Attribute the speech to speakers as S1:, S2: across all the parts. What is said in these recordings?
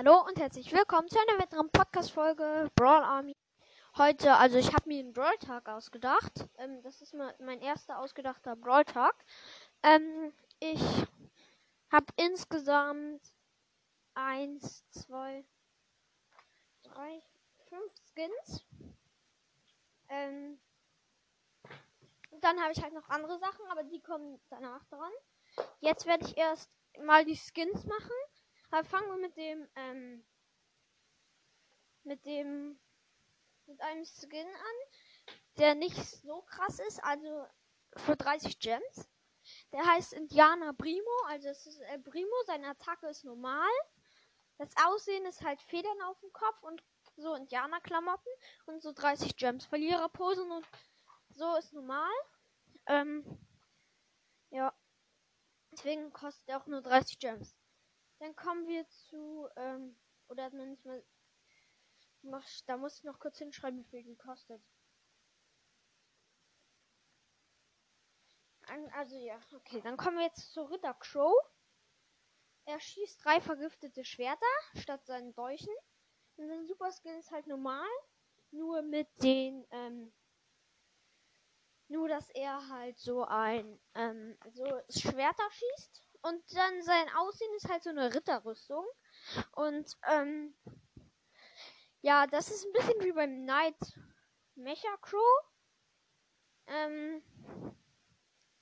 S1: Hallo und herzlich willkommen zu einer weiteren Podcast-Folge Brawl Army. Heute, also ich habe mir einen Brawl-Tag ausgedacht. Ähm, das ist mein erster ausgedachter Brawl-Tag. Ähm, ich habe insgesamt eins, zwei, drei, fünf Skins. Ähm, dann habe ich halt noch andere Sachen, aber die kommen danach dran. Jetzt werde ich erst mal die Skins machen. Fangen wir mit dem, ähm, mit dem, mit einem Skin an, der nicht so krass ist, also für 30 Gems. Der heißt Indianer Primo, also es ist äh, Primo, seine Attacke ist normal. Das Aussehen ist halt Federn auf dem Kopf und so Indianerklamotten und so 30 Gems. Verliererposen und so ist normal. Ähm, ja. Deswegen kostet er auch nur 30 Gems. Dann kommen wir zu, ähm, oder hat man nicht mal, da muss ich noch kurz hinschreiben, wie viel die kostet. Also ja, okay, dann kommen wir jetzt zu Ritter Crow. Er schießt drei vergiftete Schwerter statt seinen Dolchen. Und sein Super Skill ist halt normal, nur mit den, ähm, nur dass er halt so ein, ähm, so Schwerter schießt und dann sein Aussehen ist halt so eine Ritterrüstung. Und ähm, ja, das ist ein bisschen wie beim Knight Mecha Crow. Ähm,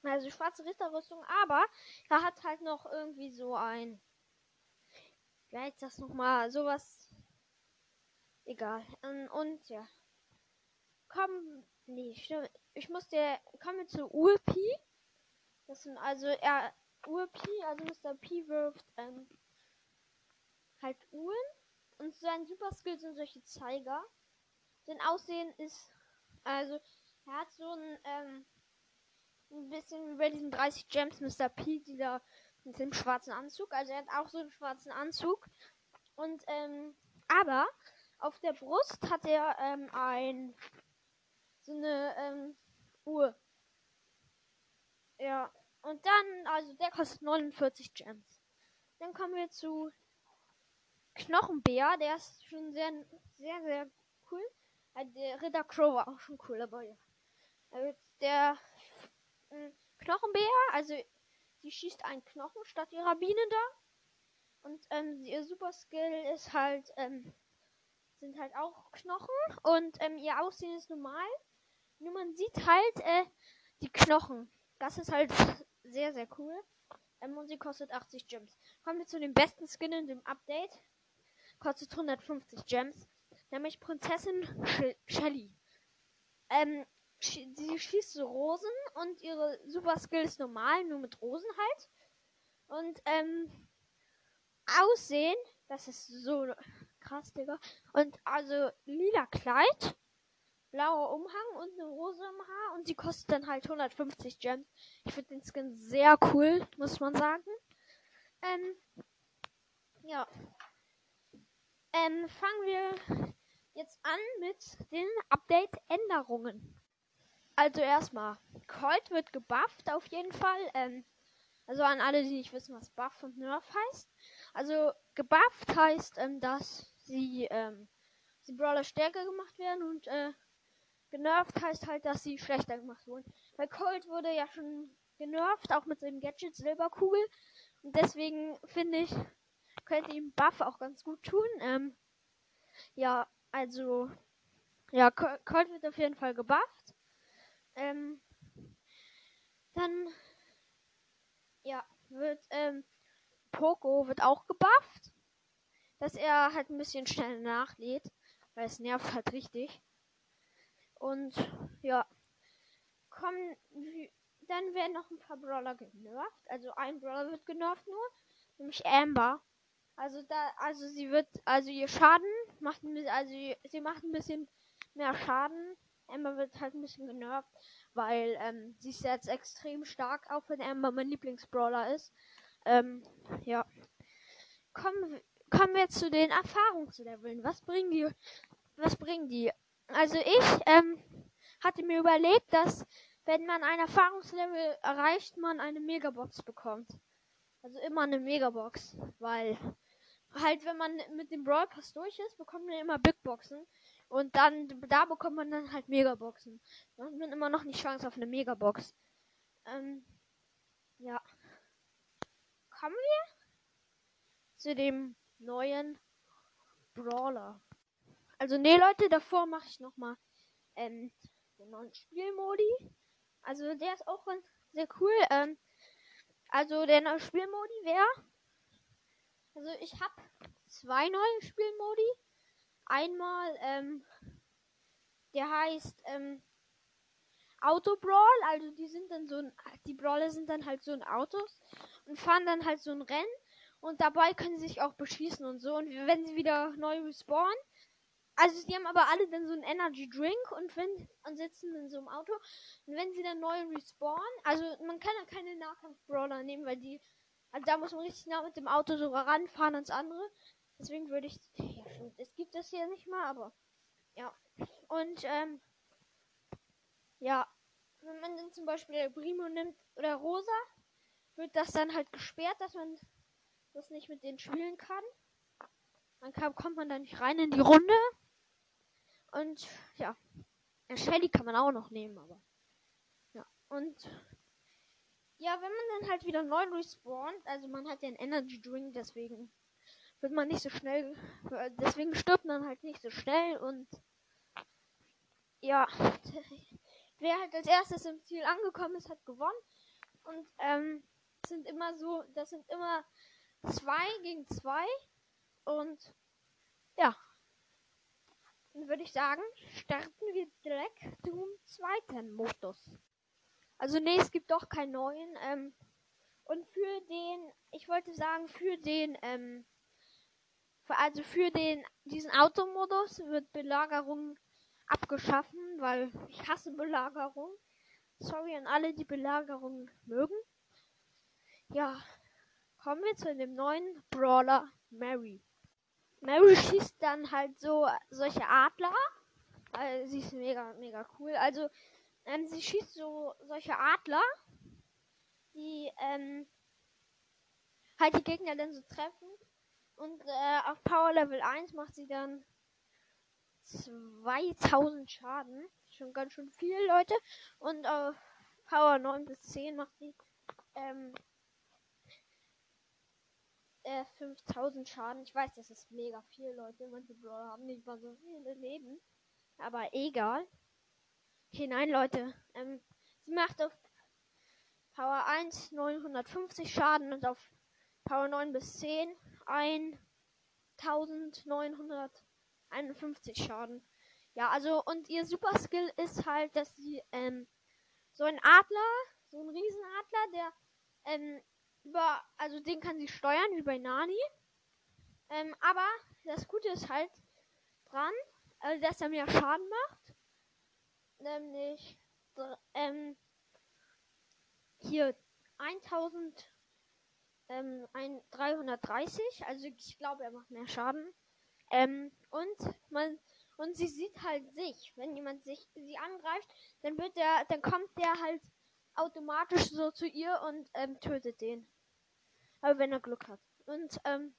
S1: also schwarze Ritterrüstung, aber er hat halt noch irgendwie so ein. Wie heißt das nochmal? Sowas. Egal. Und, und ja. Komm. Nee, stimmt. Ich muss der. Kommen wir zu Ulpi. Das sind also er UP, also Mr. P wirft ähm, halt Uhren. Und sein Super Skill sind solche Zeiger. Sein Aussehen ist, also, er hat so ein, ähm, ein bisschen wie bei diesen 30 Gems Mr. P, dieser mit dem schwarzen Anzug. Also er hat auch so einen schwarzen Anzug. Und, ähm, aber auf der Brust hat er ähm, ein so eine ähm, Uhr. Ja. Und dann, also der kostet 49 Gems. Dann kommen wir zu Knochenbär. Der ist schon sehr, sehr, sehr cool. Also der Ritter Crow war auch schon cool, aber ja. Der äh, Knochenbär, also sie schießt einen Knochen statt ihrer Biene da. Und ähm, ihr Super Skill ist halt, ähm, sind halt auch Knochen. Und ähm, ihr Aussehen ist normal. Nur man sieht halt äh, die Knochen. Das ist halt sehr, sehr cool. Ähm, und sie kostet 80 Gems. Kommen wir zu dem besten Skin in dem Update. Kostet 150 Gems. Nämlich Prinzessin Sh Shelly. Ähm, sch sie schießt Rosen und ihre Super Skill ist normal, nur mit Rosen halt. Und, ähm, Aussehen, das ist so krass, Digga. Und also lila Kleid blauer Umhang und eine Rose im Haar und sie kostet dann halt 150 Gems. Ich finde den Skin sehr cool, muss man sagen. Ähm, ja. Ähm, fangen wir jetzt an mit den Update-Änderungen. Also erstmal, Colt wird gebufft auf jeden Fall. Ähm, also an alle, die nicht wissen, was Buff und Nerf heißt. Also gebufft heißt, ähm, dass sie, ähm, die Brawler stärker gemacht werden und äh, genervt heißt halt, dass sie schlechter gemacht wurden. Weil Colt wurde ja schon genervt, auch mit seinem Gadget Silberkugel. Und deswegen finde ich, könnte ihm Buff auch ganz gut tun. Ähm, ja, also, ja, Colt wird auf jeden Fall gebufft. Ähm, dann, ja, wird, ähm, Poco wird auch gebufft. Dass er halt ein bisschen schnell nachlädt. Weil es nervt halt richtig. Und ja, kommen, dann werden noch ein paar Brawler genervt. Also ein Brawler wird genervt nur, nämlich Amber. Also da, also sie wird, also ihr Schaden macht ein bisschen, also sie macht ein bisschen mehr Schaden. Amber wird halt ein bisschen genervt, weil ähm, sie ist jetzt extrem stark, auch wenn Amber mein Lieblingsbrawler ist. Ähm, ja. Kommen, kommen wir zu den Erfahrungsleveln. Was bringen die? Was bringen die? Also ich ähm, hatte mir überlegt, dass wenn man ein Erfahrungslevel erreicht, man eine Megabox bekommt. Also immer eine Megabox, weil halt, wenn man mit dem Brawl Pass durch ist, bekommt man immer Big Boxen. Und dann, da bekommt man dann halt Megaboxen. Dann hat man immer noch nicht Chance auf eine Megabox. Ähm, ja. Kommen wir zu dem neuen Brawler. Also, nee, Leute, davor mache ich nochmal ähm, den neuen Spielmodi. Also, der ist auch sehr cool. Ähm, also, der neue Spielmodi wäre. Also, ich habe zwei neue Spielmodi. Einmal, ähm, der heißt, ähm, Auto Brawl, also die sind dann so ein, die Brawler sind dann halt so in Autos und fahren dann halt so ein Rennen und dabei können sie sich auch beschießen und so und wenn sie wieder neu respawnen, also die haben aber alle dann so einen Energy Drink und wenn und sitzen in so einem Auto und wenn sie dann neu respawnen, also man kann ja keine Nahkampf Brawler nehmen, weil die also da muss man richtig nah mit dem Auto sogar ranfahren ans andere. Deswegen würde ich ja schon, es gibt das hier nicht mal, aber ja und ähm ja, wenn man dann zum Beispiel Primo nimmt oder Rosa, wird das dann halt gesperrt, dass man das nicht mit denen spielen kann. Dann kommt man da nicht rein in die Runde. Und ja, Shelly kann man auch noch nehmen, aber ja. Und ja, wenn man dann halt wieder neu respawnt, also man hat ja einen Energy Drink, deswegen wird man nicht so schnell, deswegen stirbt man halt nicht so schnell und ja, wer halt als erstes im Ziel angekommen ist, hat gewonnen. Und ähm, sind immer so, das sind immer zwei gegen zwei. Und ja, dann würde ich sagen, starten wir direkt zum zweiten Modus. Also nee, es gibt doch keinen neuen. Ähm, und für den, ich wollte sagen, für den, ähm, für, also für den, diesen Automodus wird Belagerung abgeschaffen, weil ich hasse Belagerung. Sorry an alle, die Belagerung mögen. Ja, kommen wir zu dem neuen Brawler Mary. Mary schießt dann halt so solche Adler. Weil sie ist mega, mega cool. Also, ähm, sie schießt so solche Adler, die ähm, halt die Gegner dann so treffen. Und äh, auf Power Level 1 macht sie dann 2000 Schaden. Schon ganz schön viel, Leute. Und auf Power 9 bis 10 macht sie ähm, äh, 5000 Schaden. Ich weiß, das ist mega viel, Leute. Manche Brawler haben nicht mal so viele Leben. Aber egal. Okay, nein, Leute. Ähm, sie macht auf Power 1 950 Schaden und auf Power 9 bis 10 1900 51 Schaden. Ja, also, und ihr Super Skill ist halt, dass sie, ähm, so ein Adler, so ein Riesenadler, der, ähm, über, also den kann sie steuern, wie bei Nani. Ähm, aber das Gute ist halt dran, also dass er mehr Schaden macht. Nämlich, ähm, hier 1000, ähm, 330, also ich glaube, er macht mehr Schaden. Ähm, und man und sie sieht halt sich. Wenn jemand sich sie angreift, dann wird der, dann kommt der halt automatisch so zu ihr und ähm, tötet den. Aber wenn er Glück hat. Und ähm,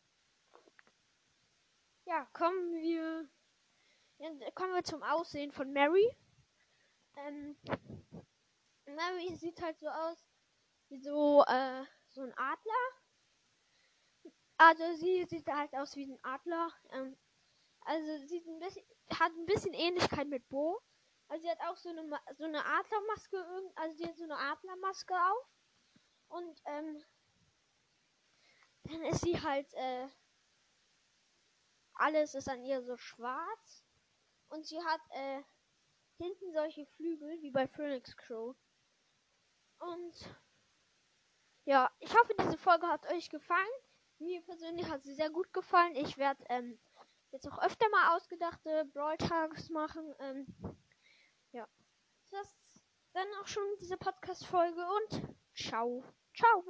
S1: ja, kommen wir kommen wir zum Aussehen von Mary. Ähm, Mary sieht halt so aus wie so äh, so ein Adler also sie sieht halt aus wie ein Adler. Ähm, also sie ein bisschen, hat ein bisschen Ähnlichkeit mit Bo. Also sie hat auch so eine so eine Adlermaske, also sie hat so eine Adlermaske auf. Und ähm, dann ist sie halt äh, alles ist an ihr so schwarz. Und sie hat äh, hinten solche Flügel wie bei Phoenix Crow. Und ja, ich hoffe, diese Folge hat euch gefallen. Mir persönlich hat sie sehr gut gefallen. Ich werde ähm, jetzt auch öfter mal ausgedachte Brawl Tags machen. Ähm, ja. Das ist dann auch schon diese Podcast-Folge und ciao. Ciao.